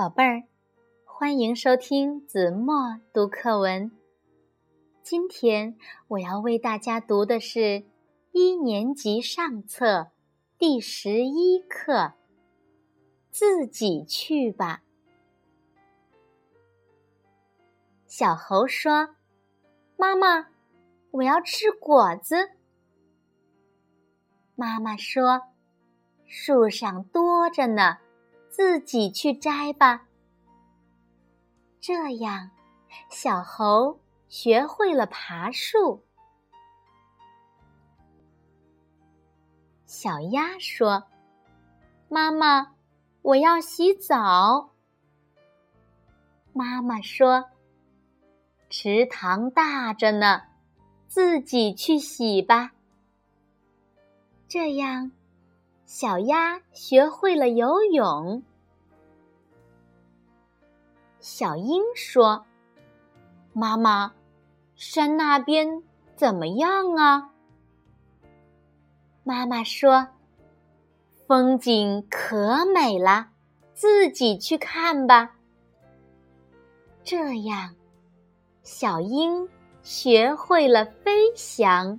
宝贝儿，欢迎收听子墨读课文。今天我要为大家读的是一年级上册第十一课《自己去吧》。小猴说：“妈妈，我要吃果子。”妈妈说：“树上多着呢。”自己去摘吧。这样，小猴学会了爬树。小鸭说：“妈妈，我要洗澡。”妈妈说：“池塘大着呢，自己去洗吧。”这样。小鸭学会了游泳。小鹰说：“妈妈，山那边怎么样啊？”妈妈说：“风景可美了，自己去看吧。”这样，小鹰学会了飞翔。